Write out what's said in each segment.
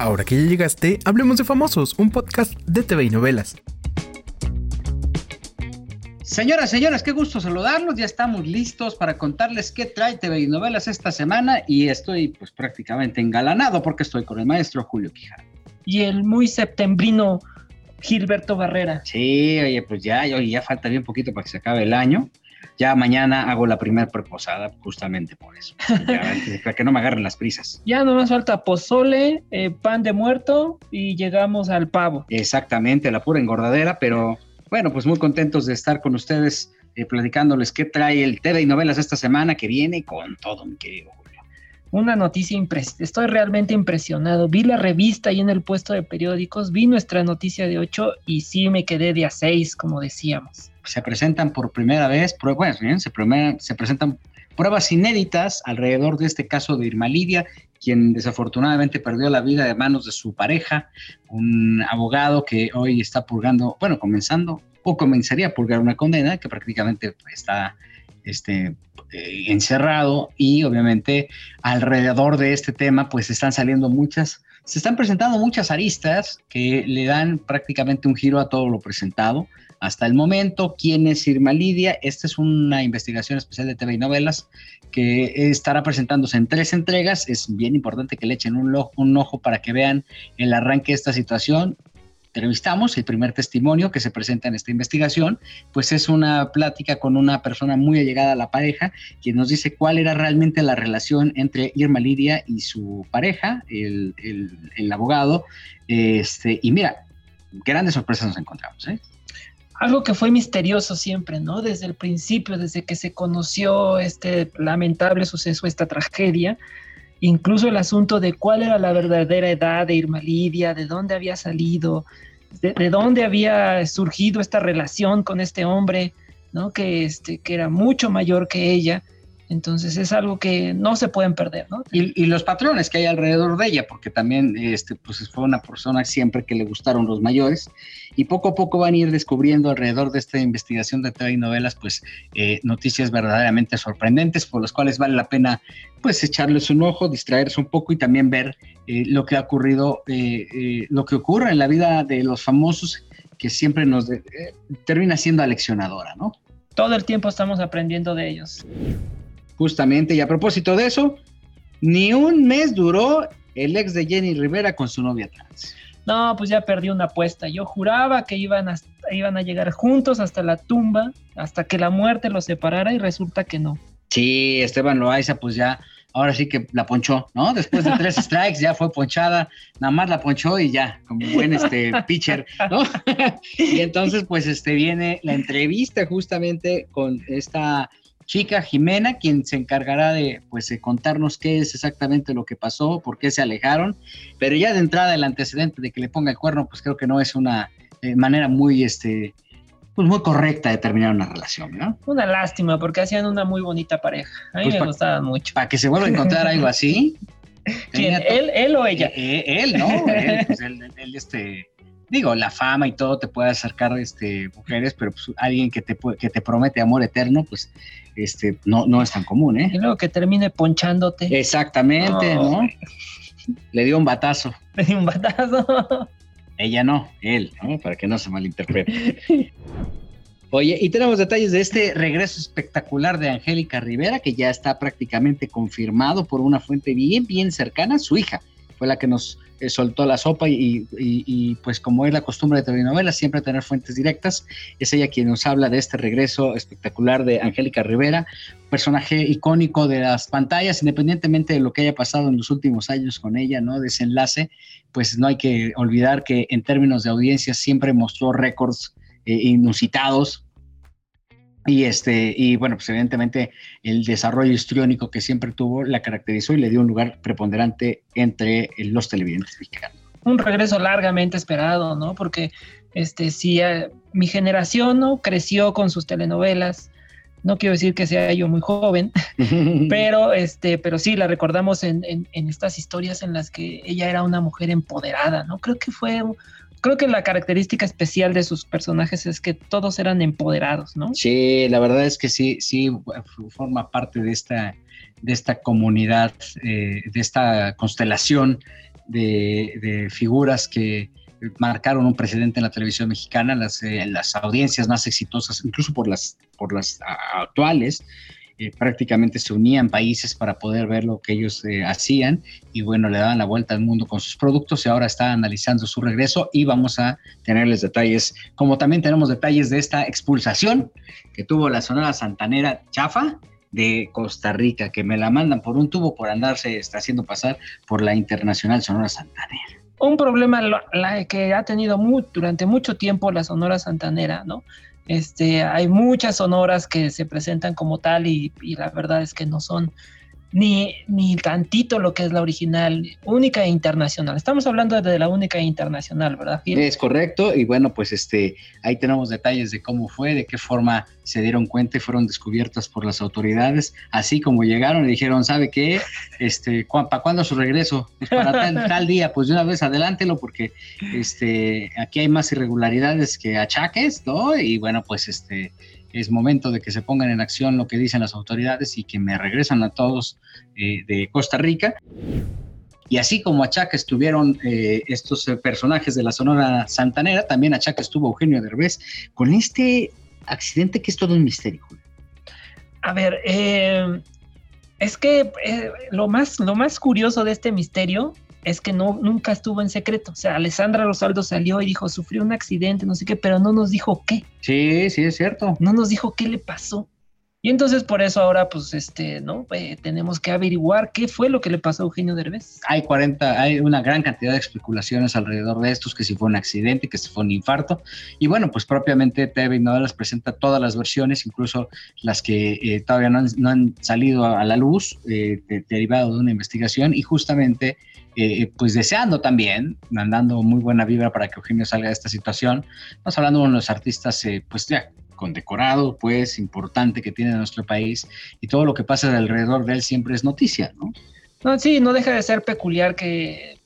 Ahora que ya llegaste, hablemos de Famosos, un podcast de TV y novelas. Señoras, señores, qué gusto saludarlos. Ya estamos listos para contarles qué trae TV y novelas esta semana y estoy pues prácticamente engalanado porque estoy con el maestro Julio Quijano. Y el muy septembrino Gilberto Barrera. Sí, oye, pues ya, ya falta bien poquito para que se acabe el año. Ya mañana hago la primera preposada justamente por eso. para que no me agarren las prisas. Ya no más falta pozole, eh, pan de muerto y llegamos al pavo. Exactamente, la pura engordadera, pero bueno, pues muy contentos de estar con ustedes eh, platicándoles qué trae el TV y novelas esta semana que viene con todo, mi querido Julio. Una noticia impresionante. Estoy realmente impresionado. Vi la revista ahí en el puesto de periódicos, vi nuestra noticia de 8 y sí me quedé de a 6, como decíamos se presentan por primera vez, bueno, se, se presentan pruebas inéditas alrededor de este caso de Irma Lidia, quien desafortunadamente perdió la vida de manos de su pareja, un abogado que hoy está purgando, bueno, comenzando o comenzaría a purgar una condena que prácticamente está este, eh, encerrado y obviamente alrededor de este tema pues están saliendo muchas, se están presentando muchas aristas que le dan prácticamente un giro a todo lo presentado hasta el momento. ¿Quién es Irma Lidia? Esta es una investigación especial de TV y novelas que estará presentándose en tres entregas. Es bien importante que le echen un, un ojo para que vean el arranque de esta situación entrevistamos, el primer testimonio que se presenta en esta investigación, pues es una plática con una persona muy allegada a la pareja, quien nos dice cuál era realmente la relación entre Irma Lidia y su pareja, el, el abogado. Este, y mira, grandes sorpresas nos encontramos. ¿eh? algo que fue misterioso siempre, ¿no? Desde el principio, desde que se conoció este lamentable suceso, esta tragedia, incluso el asunto de cuál era la verdadera edad de Irma Lidia, de dónde había salido, de, dónde había surgido esta relación con este hombre, ¿no? Que, este, que era mucho mayor que ella. Entonces es algo que no se pueden perder, ¿no? Y, los patrones que hay alrededor de ella, porque también este, pues fue una persona siempre que le gustaron los mayores, y poco a poco van a ir descubriendo alrededor de esta investigación de TV y novelas, pues eh, noticias verdaderamente sorprendentes, por las cuales vale la pena pues echarles un ojo, distraerse un poco y también ver eh, lo que ha ocurrido, eh, lo que ocurre en la vida de los famosos, que siempre nos termina siendo aleccionadora, ¿no? Todo el tiempo estamos aprendiendo de ellos. Justamente, y a propósito de eso, ni un mes duró el ex de Jenny Rivera con su novia trans. No, pues ya perdí una apuesta. Yo juraba que iban a, iban a llegar juntos hasta la tumba, hasta que la muerte los separara y resulta que no. Sí, Esteban Loaiza, pues ya, ahora sí que la ponchó, ¿no? Después de tres strikes ya fue ponchada, nada más la ponchó y ya, como buen este pitcher, ¿no? y entonces, pues este viene la entrevista justamente con esta chica Jimena, quien se encargará de, pues, contarnos qué es exactamente lo que pasó, por qué se alejaron, pero ya de entrada el antecedente de que le ponga el cuerno, pues creo que no es una eh, manera muy, este, pues muy correcta de terminar una relación, ¿no? Una lástima, porque hacían una muy bonita pareja. A mí pues me gustaban mucho. Para que se vuelva a encontrar algo así. ¿Quién? ¿Él, ¿Él o ella? Eh, eh, él, ¿no? él, pues él, este, digo, la fama y todo te puede acercar este, mujeres, pero pues, alguien que te, que te promete amor eterno, pues este, no, no es tan común, ¿eh? Y luego que termine ponchándote. Exactamente, ¿no? Le dio un batazo. Le dio un batazo. Ella no, él, ¿no? Para que no se malinterprete. Oye, y tenemos detalles de este regreso espectacular de Angélica Rivera, que ya está prácticamente confirmado por una fuente bien, bien cercana, su hija fue la que nos eh, soltó la sopa y, pues como es la costumbre de telenovelas, siempre tener fuentes directas, es ella quien nos habla de este regreso espectacular de Angélica Rivera, personaje icónico de las pantallas, independientemente de lo que haya pasado en los últimos años con ella, ¿no? Desenlace, pues no hay que olvidar que en términos de audiencia siempre mostró récords eh, inusitados, y, este, y bueno, pues evidentemente el desarrollo histriónico que siempre tuvo la caracterizó y le dio un lugar preponderante entre los televidentes mexicanos. Un regreso largamente esperado, ¿no? Porque este, si eh, mi generación ¿no? creció con sus telenovelas, no quiero decir que sea yo muy joven, pero, este, pero sí la recordamos en, en, en, estas historias en las que ella era una mujer empoderada, ¿no? Creo que fue creo que la característica especial de sus personajes es que todos eran empoderados, ¿no? Sí, la verdad es que sí, sí forma parte de esta, de esta comunidad, eh, de esta constelación de, figuras que marcaron un precedente en la televisión mexicana, las, eh, las audiencias más exitosas, incluso por las, por las actuales, prácticamente se unían países para poder ver lo que ellos eh, hacían y bueno, le daban la vuelta al mundo con sus productos y ahora está analizando su regreso y vamos a tenerles detalles, como también tenemos detalles de esta expulsación que tuvo la Sonora Santanera Chafa de Costa Rica, que me la mandan por un tubo por andarse está haciendo pasar por la Internacional Sonora Santanera. Un problema que ha tenido durante mucho tiempo la Sonora Santanera, ¿no? Este, hay muchas sonoras que se presentan como tal y, la verdad es que no son ni, ni tantito lo que es la original, única e internacional. Estamos hablando de la única e internacional, ¿verdad? Es correcto, y bueno, pues este, ahí tenemos detalles de cómo fue, de qué forma se dieron cuenta y fueron descubiertas por las autoridades, así como llegaron y dijeron, ¿sabe qué? Este, ¿Para cuándo su regreso? Pues para tal, día, pues de una vez adelántelo porque este, aquí hay más irregularidades que achaques, ¿no? Y bueno, pues este, es momento de que se pongan en acción lo que dicen las autoridades y que me regresan a todos eh, de Costa Rica. Y así como Achaca estuvieron eh, estos eh, personajes de la Sonora Santanera, también Achaca estuvo Eugenio Derbez con este accidente que es todo un misterio. A ver, es que lo, más, lo más curioso de este misterio es que no, nunca estuvo en secreto. O sea, Alessandra Rosaldo salió y dijo, sufrió un accidente, no sé qué, pero no nos dijo qué. Sí, sí, es cierto. No nos dijo qué le pasó. Y entonces por eso ahora, pues, este, ¿no? Eh, tenemos que averiguar qué fue lo que le pasó a Eugenio Derbez. Hay 40, hay una gran cantidad de especulaciones alrededor de estos, que si fue un accidente, que si fue un infarto. Y bueno, pues propiamente TV Novelas presenta todas las versiones, incluso las que eh, todavía no han, salido a, la luz, eh, derivado de una investigación. Y justamente eh, pues deseando también, mandando muy buena vibra para que Eugenio salga de esta situación. Estamos hablando de uno de los artistas, eh, pues ya condecorado, pues importante que tiene nuestro país y todo lo que pasa alrededor de él siempre es noticia, ¿no? No, sí, no deja de ser peculiar que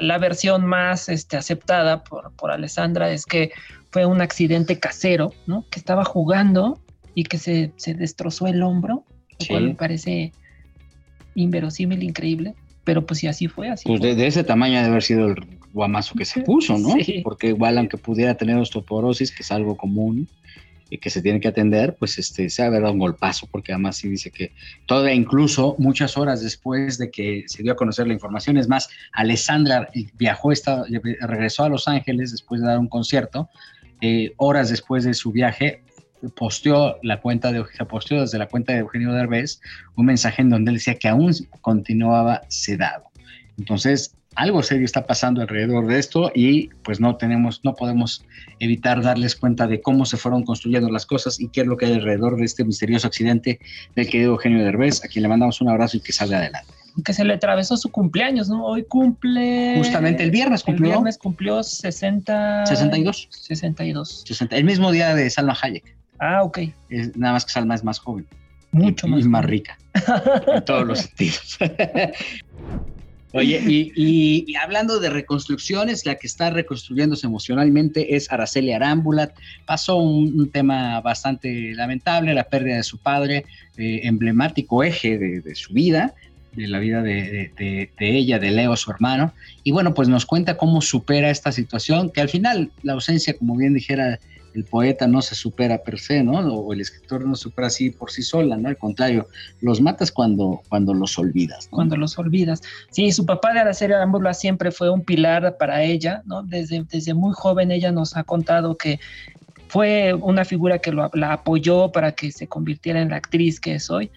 la versión más este, aceptada por, por Alessandra es que fue un accidente casero, ¿no? Que estaba jugando y que se, se destrozó el hombro, lo cual me parece inverosímil, increíble pero pues si así fue, así Pues De, ese tamaño debe haber sido el guamazo que se puso, ¿no? Porque igual aunque pudiera tener osteoporosis, que es algo común que se tiene que atender, pues este, se ha dado un golpazo, porque además sí dice que todavía incluso muchas horas después de que se dio a conocer la información, es más, Alessandra viajó, regresó a Los Ángeles después de dar un concierto, eh, horas después de su viaje, posteó la cuenta de posteó desde la cuenta de Eugenio Derbez un mensaje en donde él decía que aún continuaba sedado. Entonces, algo serio está pasando alrededor de esto y pues no tenemos, no podemos evitar darles cuenta de cómo se fueron construyendo las cosas y qué es lo que hay alrededor de este misterioso accidente del querido Eugenio Derbez, a quien le mandamos un abrazo y que salga adelante. Que se le atravesó su cumpleaños, ¿no? Hoy cumple... Justamente el viernes cumplió. El viernes cumplió 60... 62. 62. el mismo día de Salma Hayek. Ah, ok. nada más que Salma es más joven. Mucho más. Y más rica. en todos los sentidos. Oye, y, hablando de reconstrucciones, la que está reconstruyéndose emocionalmente es Araceli Arámbula. Pasó un, tema bastante lamentable, la pérdida de su padre, eh, emblemático eje de, su vida, de la vida de, de, ella, de Leo, su hermano. Y bueno, pues nos cuenta cómo supera esta situación, que al final la ausencia, como bien dijera el poeta no se supera per se, ¿no? O el escritor no se supera así por sí sola, ¿no? Al contrario, los matas cuando, cuando los olvidas. Cuando los olvidas. Sí, su papá de Araceli Arámbula siempre fue un pilar para ella, ¿no? Desde, desde muy joven ella nos ha contado que fue una figura que la apoyó para que se convirtiera en la actriz que es hoy.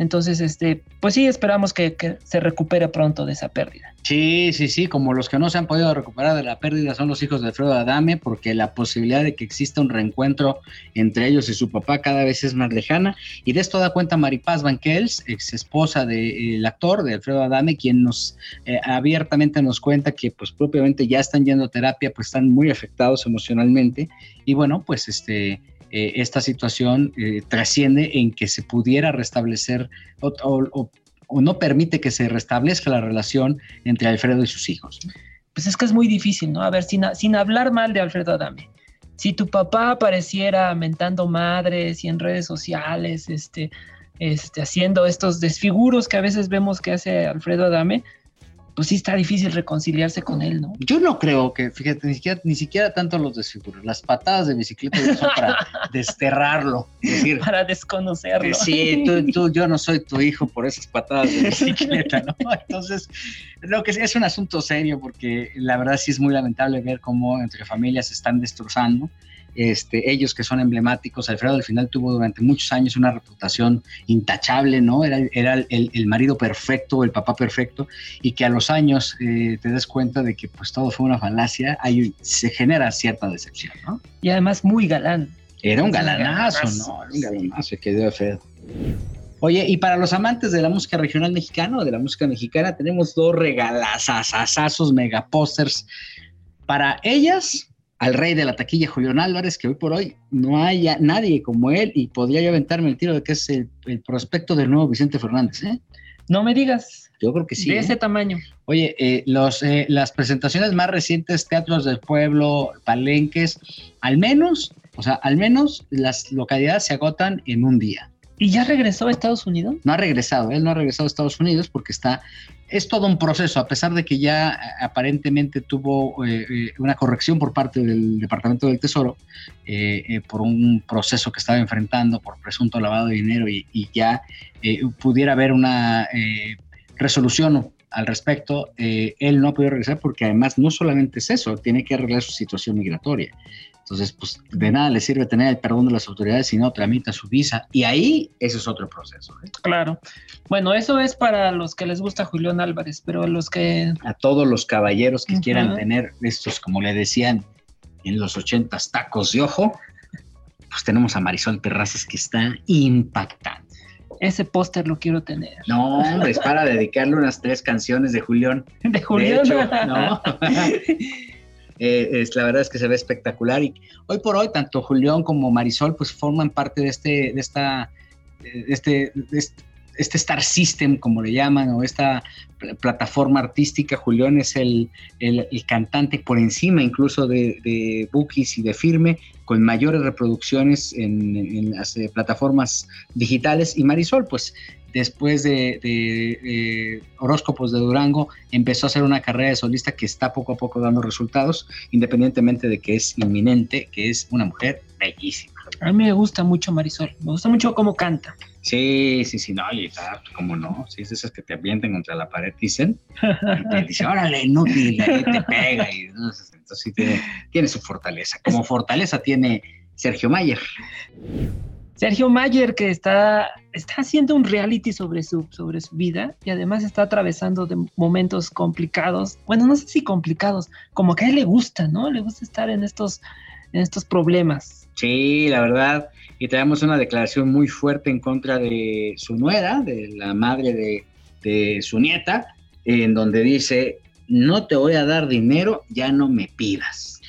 Entonces, este, pues sí, esperamos que, se recupere pronto de esa pérdida. Sí, sí, sí, como los que no se han podido recuperar de la pérdida son los hijos de Alfredo Adame, porque la posibilidad de que exista un reencuentro entre ellos y su papá cada vez es más lejana. Y de esto da cuenta Maripaz Banquels, ex esposa del actor, de Alfredo Adame, quien nos eh, abiertamente nos cuenta que pues propiamente ya están yendo a terapia, pues están muy afectados emocionalmente. Y bueno, pues este eh, esta situación eh, trasciende en que se pudiera restablecer o, no permite que se restablezca la relación entre Alfredo y sus hijos. Pues es que es muy difícil, ¿no? A ver, sin, sin hablar mal de Alfredo Adame, si tu papá apareciera mentando madres y en redes sociales, este, este, haciendo estos desfiguros que a veces vemos que hace Alfredo Adame, pues sí está difícil reconciliarse con él, ¿no? Yo no creo que, fíjate, ni siquiera, ni siquiera tanto los desfiguros. Las patadas de bicicleta son para desterrarlo. Decir, Para desconocerlo. Sí, tú, tú, yo no soy tu hijo por esas patadas de bicicleta, ¿no? Entonces, lo que es, es un asunto serio porque la verdad sí es muy lamentable ver cómo entre familias se están destrozando. Este, ellos que son emblemáticos, Alfredo al final tuvo durante muchos años una reputación intachable, ¿no? Era, era el, el marido perfecto, el papá perfecto, y que a los años eh, te des cuenta de que pues todo fue una falacia, hay, se genera cierta decepción, ¿no? Y además muy galán. Era un galanazo, ¿no? Era un galanazo que dio feo. Oye, y para los amantes de la música regional mexicana o de la música mexicana, tenemos dos regalazazazazos, megaposters. Para ellas, al rey de la taquilla, Julián Álvarez, que hoy por hoy no hay nadie como él y podría yo aventarme el tiro de que es el, el prospecto del nuevo Vicente Fernández, ¿eh? No me digas, Yo creo que sí. de ¿eh? ese tamaño. Oye, eh, los, eh, las presentaciones más recientes, teatros del pueblo, palenques, al menos, o sea, al menos las localidades se agotan en un día. ¿Y ya regresó a Estados Unidos? No ha regresado, él no ha regresado a Estados Unidos porque está, es todo un proceso, a pesar de que ya eh, aparentemente tuvo eh, eh, una corrección por parte del Departamento del Tesoro eh, eh, por un proceso que estaba enfrentando por presunto lavado de dinero y, y ya pudiera haber una resolución al respecto, eh, él no ha podido regresar porque además no solamente es eso, tiene que arreglar su situación migratoria. Entonces, pues de nada le sirve tener el perdón de las autoridades si no tramita su visa. Y ahí, ese es otro proceso. ¿eh? Claro. Bueno, eso es para los que les gusta Julián Álvarez, pero los que A todos los caballeros que quieran tener estos, como le decían en los ochentas, tacos de ojo, pues tenemos a Marisol Terrazas que está impactante. Ese póster lo quiero tener. No, hombre, es para dedicarle unas tres canciones de Julián. De De Julián. hecho, ¿no? Eh, es, la verdad es que se ve espectacular y hoy por hoy tanto Julián como Marisol pues forman parte de este, de esta, de este, de este, este Star System como le llaman o esta pl- plataforma artística. Julián es el, el- cantante por encima incluso de, de Bookies y de Firme con mayores reproducciones en, en las eh, plataformas digitales y Marisol pues después de, de, de Horóscopos de Durango, empezó a hacer una carrera de solista que está poco a poco dando resultados, independientemente de que es inminente, que es una mujer bellísima. A mí me gusta mucho Marisol, me gusta mucho cómo canta. Sí, sí, sí, no, y está, como no, sí, es esas que te avientan contra la pared, dicen, y te dice, órale, inútil, ahí te pega, y entonces, entonces sí tiene, tiene su fortaleza. Como fortaleza tiene Sergio Mayer. Sergio Mayer, que está, está haciendo un reality sobre su, sobre su vida y además está atravesando de momentos complicados. Bueno, no sé si complicados, como que a él le gusta, ¿no? Le gusta estar en estos, en estos problemas. Sí, la verdad, y tenemos una declaración muy fuerte en contra de su nuera, de la madre de, su nieta, en donde dice, no te voy a dar dinero, ya no me pidas.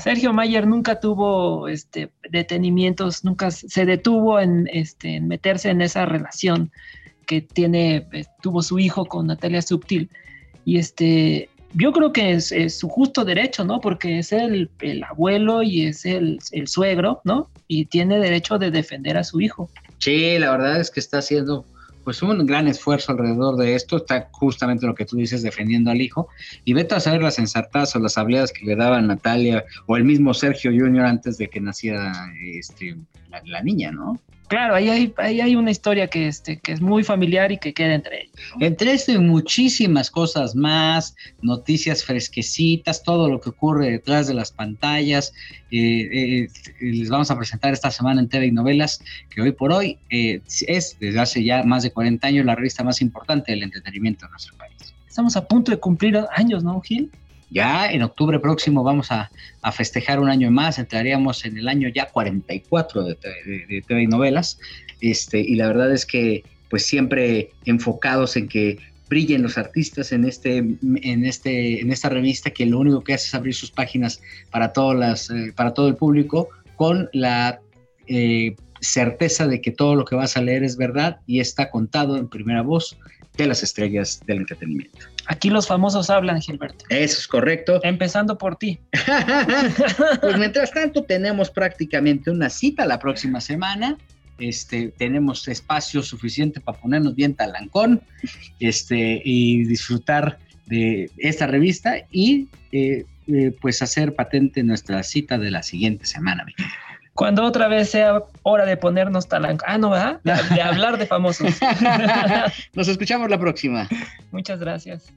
Sergio Mayer nunca tuvo este, detenimientos, nunca se detuvo en, este, en meterse en esa relación que tiene, eh, tuvo su hijo con Natalia Subtil. Y este, yo creo que es, su justo derecho, ¿no? Porque es el, el abuelo y es el, el, suegro, ¿no? Y tiene derecho de defender a su hijo. Sí, la verdad es que está haciendo pues un gran esfuerzo alrededor de esto, está justamente lo que tú dices, defendiendo al hijo, y vete a saber las ensartadas o las habilidades que le daba Natalia o el mismo Sergio Junior antes de que naciera este, la niña, ¿no? Claro, ahí hay, ahí hay una historia que, este, que es muy familiar y que queda entre ellos. ¿no? Entre esto y muchísimas cosas más, noticias fresquecitas, todo lo que ocurre detrás de las pantallas, eh, eh, les vamos a presentar esta semana en TV y Novelas, que hoy por hoy eh, es desde hace ya más de 40 años la revista más importante del entretenimiento de nuestro país. Estamos a punto de cumplir años, ¿no, Gil? Ya en octubre próximo vamos a, festejar un año más, entraríamos en el año ya 44 de, de, de TV y novelas, este, y la verdad es que pues siempre enfocados en que brillen los artistas en, este, en, este, en esta revista que lo único que hace es abrir sus páginas para, todas las, eh, para todo el público con la eh, certeza de que todo lo que vas a leer es verdad y está contado en primera voz de las estrellas del entretenimiento. Aquí los famosos hablan, Gilberto. Eso es correcto. Empezando por ti. pues mientras tanto tenemos prácticamente una cita la próxima semana. Este, tenemos espacio suficiente para ponernos bien talancón este, y disfrutar de esta revista y eh, eh, pues hacer patente nuestra cita de la siguiente semana. Cuando otra vez sea hora de ponernos talanco. Ah, no, ¿verdad? De, de hablar de famosos. Nos escuchamos la próxima. Muchas gracias.